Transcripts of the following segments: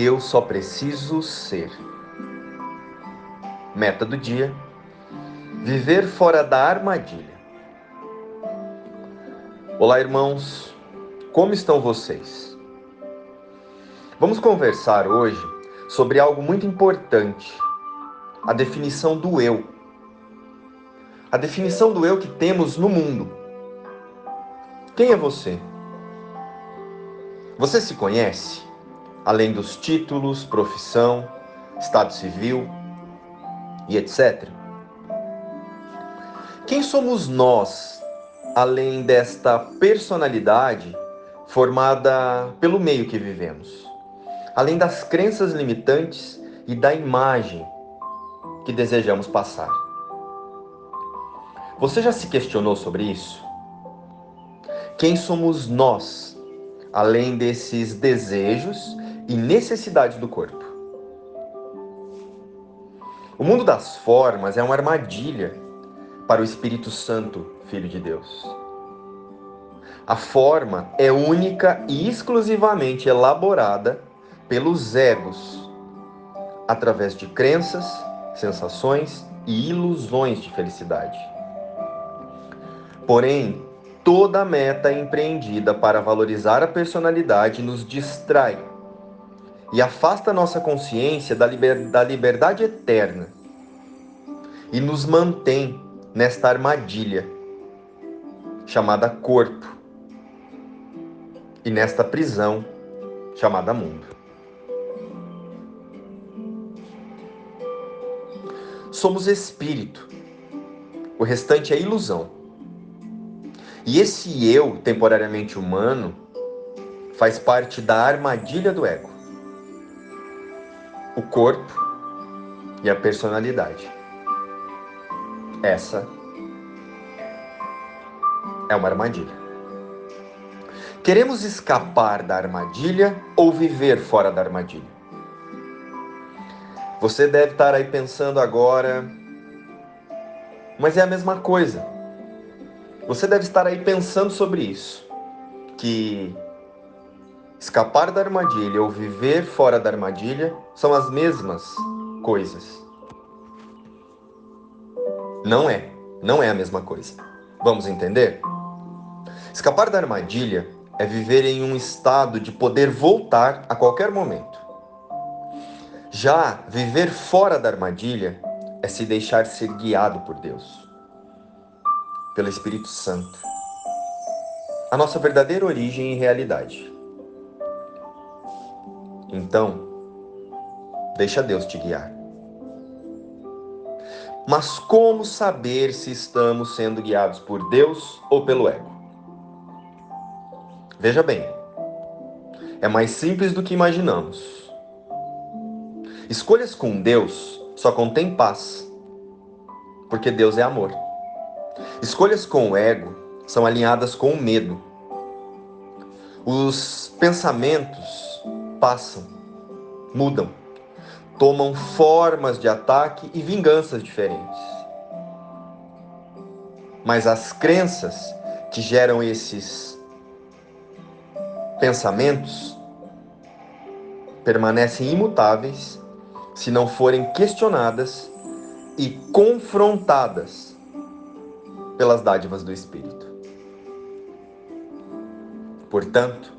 Eu só preciso ser. Meta do dia: viver fora da armadilha. Olá, irmãos, como estão vocês? Vamos conversar hoje sobre algo muito importante: a definição do eu. A definição do eu que temos no mundo. Quem é você? Você se conhece? Além dos títulos, profissão, estado civil e etc. Quem somos nós, além desta personalidade formada pelo meio que vivemos? Além das crenças limitantes e da imagem que desejamos passar. Você já se questionou sobre isso? Quem somos nós, além desses desejos e necessidades do corpo. O mundo das formas é uma armadilha para o Espírito Santo, Filho de Deus. A forma é única e exclusivamente elaborada pelos egos, através de crenças, sensações e ilusões de felicidade. Porém, toda meta empreendida para valorizar a personalidade nos distrai e afasta nossa consciência da, liber, da liberdade eterna e nos mantém nesta armadilha chamada corpo e nesta prisão chamada mundo. Somos espírito, o restante é ilusão. E esse eu temporariamente humano faz parte da armadilha do ego o corpo e a personalidade. Essa é uma armadilha. Queremos escapar da armadilha ou viver fora da armadilha? Você deve estar aí pensando agora, mas é a mesma coisa. Você deve estar aí pensando sobre isso, que Escapar da armadilha ou viver fora da armadilha são as mesmas coisas. Não é, não é a mesma coisa. Vamos entender? Escapar da armadilha é viver em um estado de poder voltar a qualquer momento. Já viver fora da armadilha é se deixar ser guiado por Deus, pelo Espírito Santo. A nossa verdadeira origem e realidade. Então, deixa Deus te guiar. Mas como saber se estamos sendo guiados por Deus ou pelo ego? Veja bem, é mais simples do que imaginamos. Escolhas com Deus só contém paz, porque Deus é amor. Escolhas com o ego são alinhadas com o medo. Os pensamentos passam, mudam, tomam formas de ataque e vinganças diferentes. Mas as crenças que geram esses pensamentos permanecem imutáveis se não forem questionadas e confrontadas pelas dádivas do Espírito. Portanto,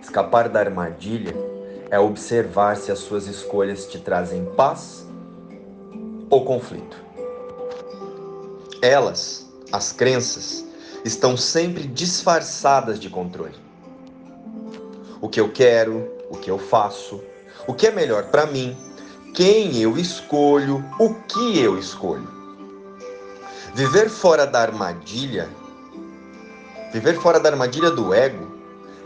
escapar da armadilha é observar se as suas escolhas te trazem paz ou conflito. Elas, as crenças, estão sempre disfarçadas de controle. O que eu quero, o que eu faço, o que é melhor para mim, quem eu escolho, o que eu escolho. Viver fora da armadilha, viver fora da armadilha do ego,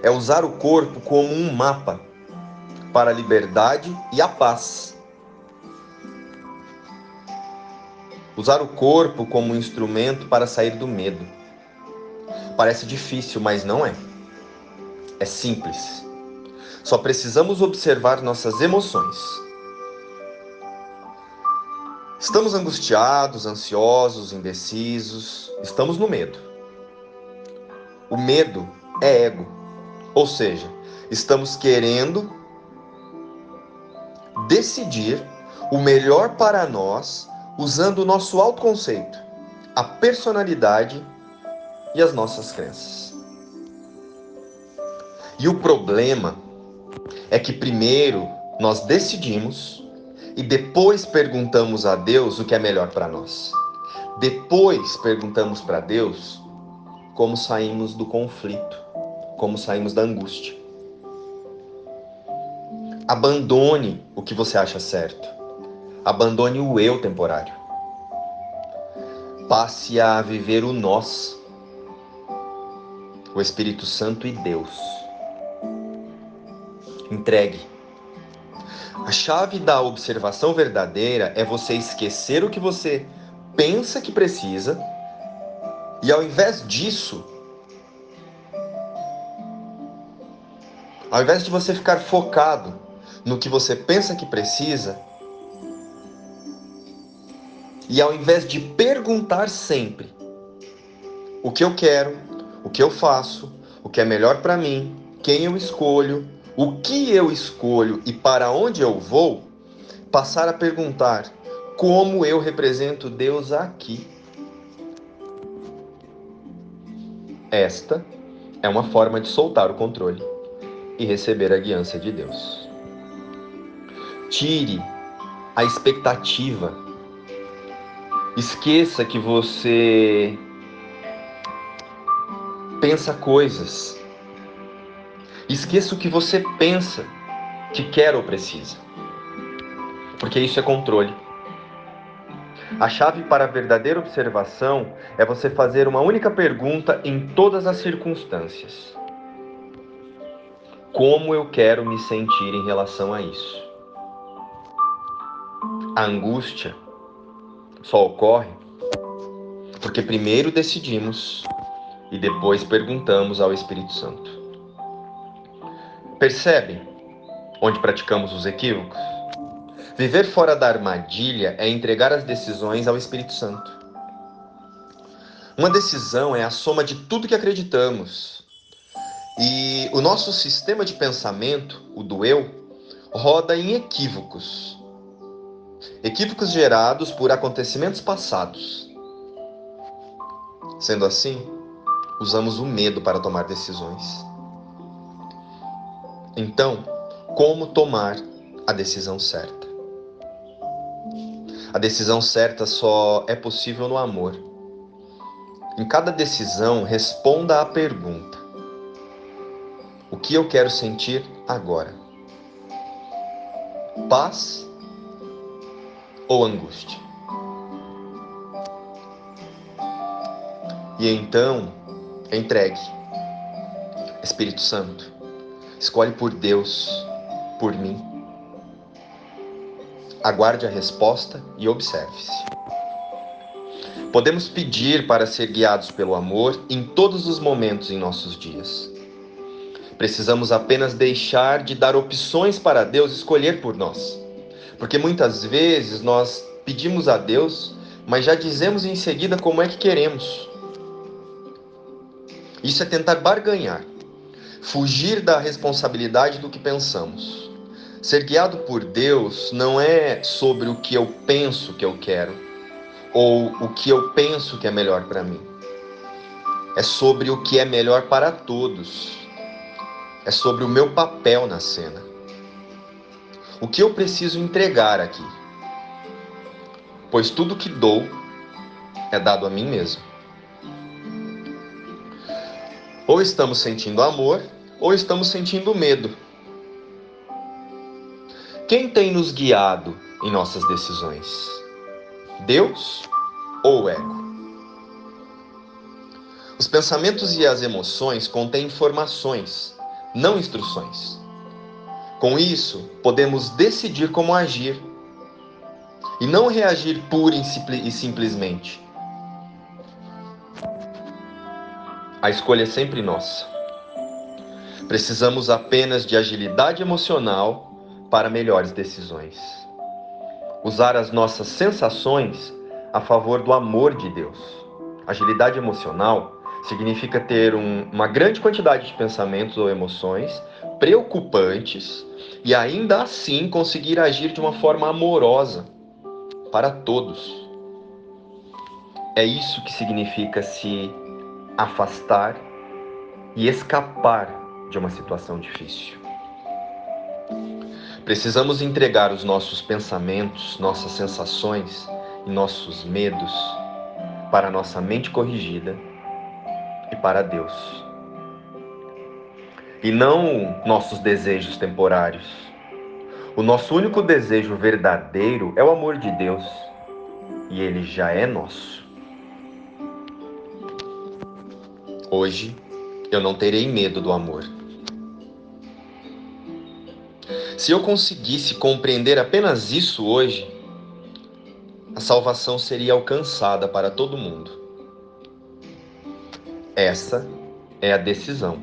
é usar o corpo como um mapa para a liberdade e a paz. Usar o corpo como instrumento para sair do medo. Parece difícil, mas não é. É simples. Só precisamos observar nossas emoções. Estamos angustiados, ansiosos, indecisos, estamos no medo. O medo é ego, ou seja, estamos querendo decidir o melhor para nós usando o nosso autoconceito, a personalidade e as nossas crenças. E o problema é que primeiro nós decidimos e depois perguntamos a Deus o que é melhor para nós. Depois perguntamos para Deus como saímos do conflito, como saímos da angústia. Abandone o que você acha certo. Abandone o eu temporário. Passe a viver o nós, o Espírito Santo e Deus. Entregue. A chave da observação verdadeira é você esquecer o que você pensa que precisa e ao invés disso, ao invés de você ficar focado no que você pensa que precisa, e ao invés de perguntar sempre o que eu quero, o que eu faço, o que é melhor para mim, quem eu escolho, o que eu escolho e para onde eu vou, passar a perguntar como eu represento Deus aqui. Esta é uma forma de soltar o controle e receber a guiança de Deus. Tire a expectativa. Esqueça que você pensa coisas. Esqueça o que você pensa que quer ou precisa. Porque isso é controle. A chave para a verdadeira observação é você fazer uma única pergunta em todas as circunstâncias: Como eu quero me sentir em relação a isso? A angústia só ocorre porque primeiro decidimos e depois perguntamos ao Espírito Santo. Percebe onde praticamos os equívocos? Viver fora da armadilha é entregar as decisões ao Espírito Santo. Uma decisão é a soma de tudo que acreditamos. E o nosso sistema de pensamento, o do eu, roda em equívocos. Equívocos gerados por acontecimentos passados. Sendo assim, usamos o medo para tomar decisões. Então, como tomar a decisão certa? A decisão certa só é possível no amor. Em cada decisão, responda à pergunta: O que eu quero sentir agora? Paz ou angústia? E então, entregue. Espírito Santo, escolhe por Deus, por mim aguarde a resposta e observe-se. Podemos pedir para ser guiados pelo amor em todos os momentos em nossos dias. Precisamos apenas deixar de dar opções para Deus escolher por nós. Porque muitas vezes nós pedimos a Deus, mas já dizemos em seguida como é que queremos. Isso é tentar barganhar, fugir da responsabilidade do que pensamos. Ser guiado por Deus não é sobre o que eu penso que eu quero ou o que eu penso que é melhor para mim. É sobre o que é melhor para todos. É sobre o meu papel na cena. O que eu preciso entregar aqui? Pois tudo que dou é dado a mim mesmo. Ou estamos sentindo amor, ou estamos sentindo medo. Quem tem nos guiado em nossas decisões? Deus ou o ego? Os pensamentos e as emoções contêm informações, não instruções. Com isso, podemos decidir como agir e não reagir pura e simplesmente. A escolha é sempre nossa. Precisamos apenas de agilidade emocional para melhores decisões. Usar as nossas sensações a favor do amor de Deus. Agilidade emocional Significa ter um, uma grande quantidade de pensamentos ou emoções preocupantes e ainda assim conseguir agir de uma forma amorosa para todos. É isso que significa se afastar e escapar de uma situação difícil. Precisamos entregar os nossos pensamentos, nossas sensações e nossos medos para nossa mente corrigida e para Deus. E não nossos desejos temporários. O nosso único desejo verdadeiro é o amor de Deus, e ele já é nosso. Hoje eu não terei medo do amor se eu conseguisse compreender apenas isso hoje, a salvação seria alcançada para todo mundo. Essa é a decisão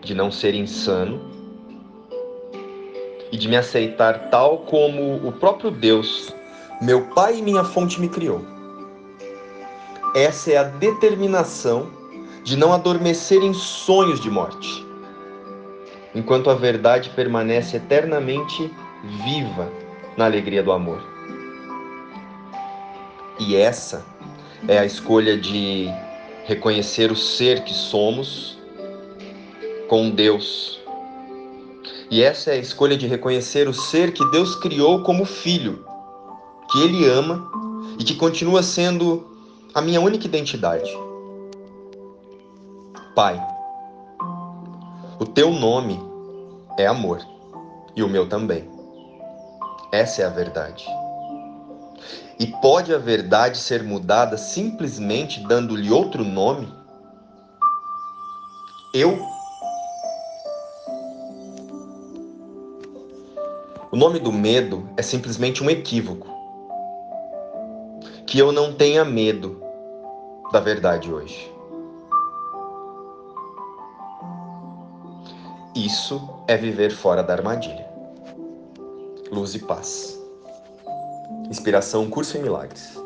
de não ser insano e de me aceitar tal como o próprio Deus, meu Pai e minha fonte, me criou. Essa é a determinação de não adormecer em sonhos de morte enquanto a verdade permanece eternamente viva na alegria do amor. E essa é a escolha de reconhecer o ser que somos com Deus. E essa é a escolha de reconhecer o ser que Deus criou como filho, que Ele ama e que continua sendo a minha única identidade. Pai o teu nome é amor e o meu também. Essa é a verdade. E pode a verdade ser mudada simplesmente dando-lhe outro nome? Eu? O nome do medo é simplesmente um equívoco. Que eu não tenha medo da verdade hoje. Isso é viver fora da armadilha. Luz e paz. Inspiração Curso em Milagres.